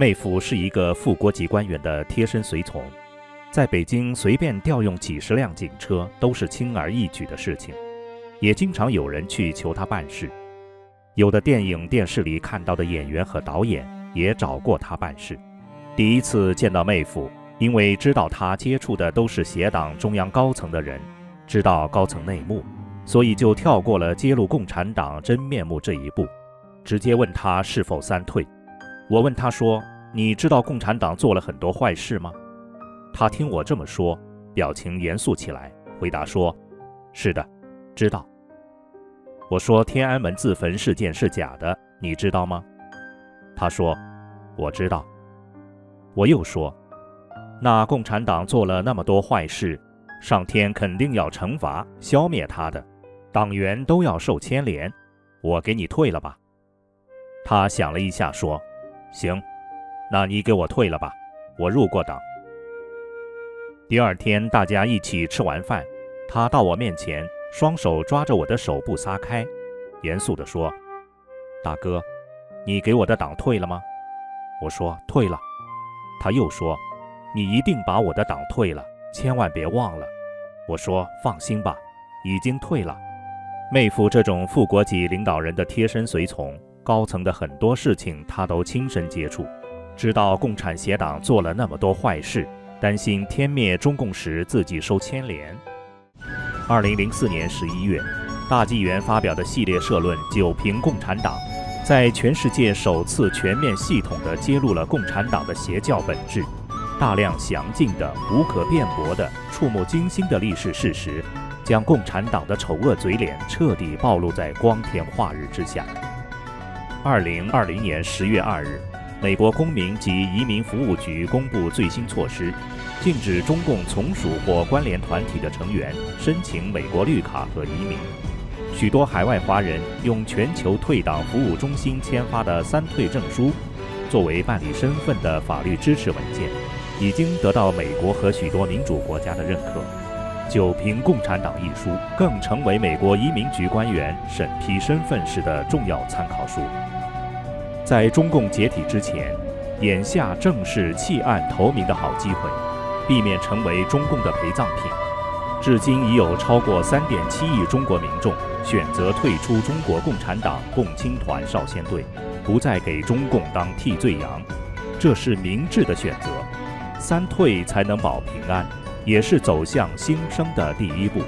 妹夫是一个副国级官员的贴身随从，在北京随便调用几十辆警车都是轻而易举的事情，也经常有人去求他办事。有的电影、电视里看到的演员和导演也找过他办事。第一次见到妹夫，因为知道他接触的都是协党中央高层的人，知道高层内幕，所以就跳过了揭露共产党真面目这一步，直接问他是否三退。我问他说：“你知道共产党做了很多坏事吗？”他听我这么说，表情严肃起来，回答说：“是的，知道。”我说：“天安门自焚事件是假的，你知道吗？”他说：“我知道。”我又说：“那共产党做了那么多坏事，上天肯定要惩罚、消灭他的，党员都要受牵连，我给你退了吧。”他想了一下说。行，那你给我退了吧，我入过党。第二天，大家一起吃完饭，他到我面前，双手抓着我的手不撒开，严肃地说：“大哥，你给我的党退了吗？”我说：“退了。”他又说：“你一定把我的党退了，千万别忘了。”我说：“放心吧，已经退了。”妹夫这种副国级领导人的贴身随从。高层的很多事情他都亲身接触，知道共产协党做了那么多坏事，担心天灭中共时自己受牵连。二零零四年十一月，大纪元发表的系列社论《九评共产党》，在全世界首次全面系统地揭露了共产党的邪教本质，大量详尽的、无可辩驳的、触目惊心的历史事实，将共产党的丑恶嘴脸彻底暴露在光天化日之下。二零二零年十月二日，美国公民及移民服务局公布最新措施，禁止中共从属或关联团体的成员申请美国绿卡和移民。许多海外华人用全球退党服务中心签发的“三退”证书，作为办理身份的法律支持文件，已经得到美国和许多民主国家的认可。《九评共产党》一书更成为美国移民局官员审批身份时的重要参考书。在中共解体之前，眼下正是弃暗投明的好机会，避免成为中共的陪葬品。至今已有超过3.7亿中国民众选择退出中国共产党共青团少先队，不再给中共当替罪羊，这是明智的选择。三退才能保平安，也是走向新生的第一步。